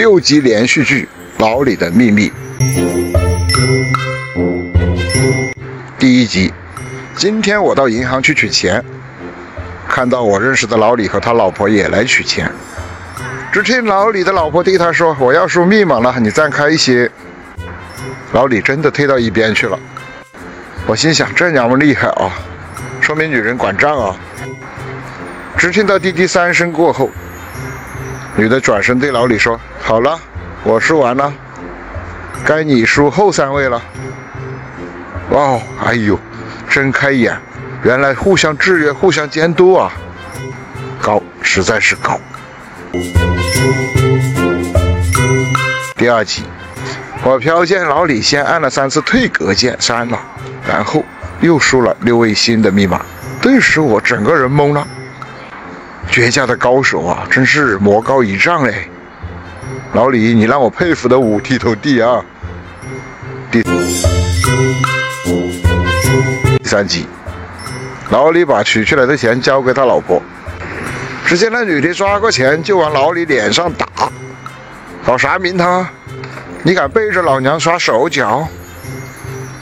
六集连续剧《老李的秘密》第一集。今天我到银行去取钱，看到我认识的老李和他老婆也来取钱。只听老李的老婆对他说：“我要输密码了，你站开一些。”老李真的退到一边去了。我心想：这娘们厉害啊，说明女人管账啊。只听到滴滴三声过后，女的转身对老李说：“好了，我输完了，该你输后三位了。”哇，哎呦！睁开眼，原来互相制约、互相监督啊！高，实在是高。第二集，我瞟见老李先按了三次退格键删了，然后又输了六位新的密码，顿时我整个人懵了。绝佳的高手啊，真是魔高一丈哎！老李，你让我佩服的五体投地啊！第。三集，老李把取出来的钱交给他老婆，只见那女的抓过钱就往老李脸上打，搞啥名堂？你敢背着老娘耍手脚？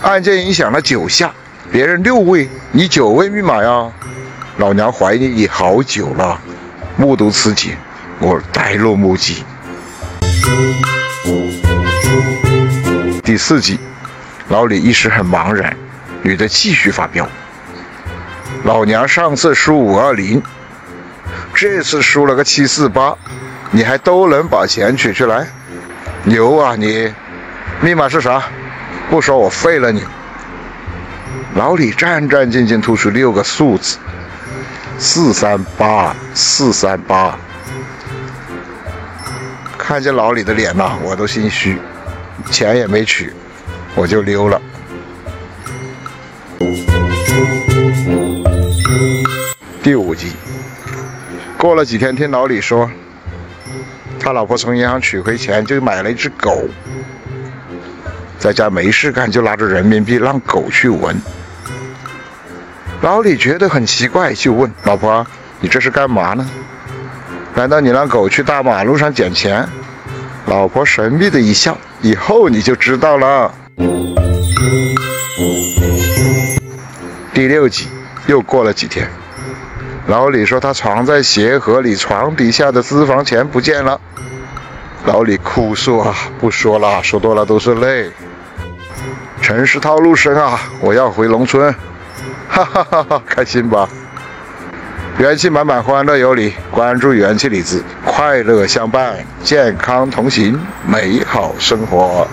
按键音响了九下，别人六位，你九位密码呀？老娘怀疑你好久了。目睹此景，我呆若木鸡。第四集，老李一时很茫然。女的继续发飙，老娘上次输五二零，这次输了个七四八，你还都能把钱取出来，牛啊你！密码是啥？不说我废了你！老李战战兢兢吐出六个数字：四三八四三八。看见老李的脸呐，我都心虚，钱也没取，我就溜了。第五集，过了几天，听老李说，他老婆从银行取回钱，就买了一只狗，在家没事干，就拿着人民币让狗去闻。老李觉得很奇怪，就问老婆：“你这是干嘛呢？难道你让狗去大马路上捡钱？”老婆神秘的一笑：“以后你就知道了。”第六集又过了几天，老李说他藏在鞋盒里床底下的私房钱不见了。老李哭诉啊，不说了，说多了都是泪。城市套路深啊，我要回农村，哈哈哈哈，开心吧？元气满满，欢乐有礼，关注元气李子，快乐相伴，健康同行，美好生活。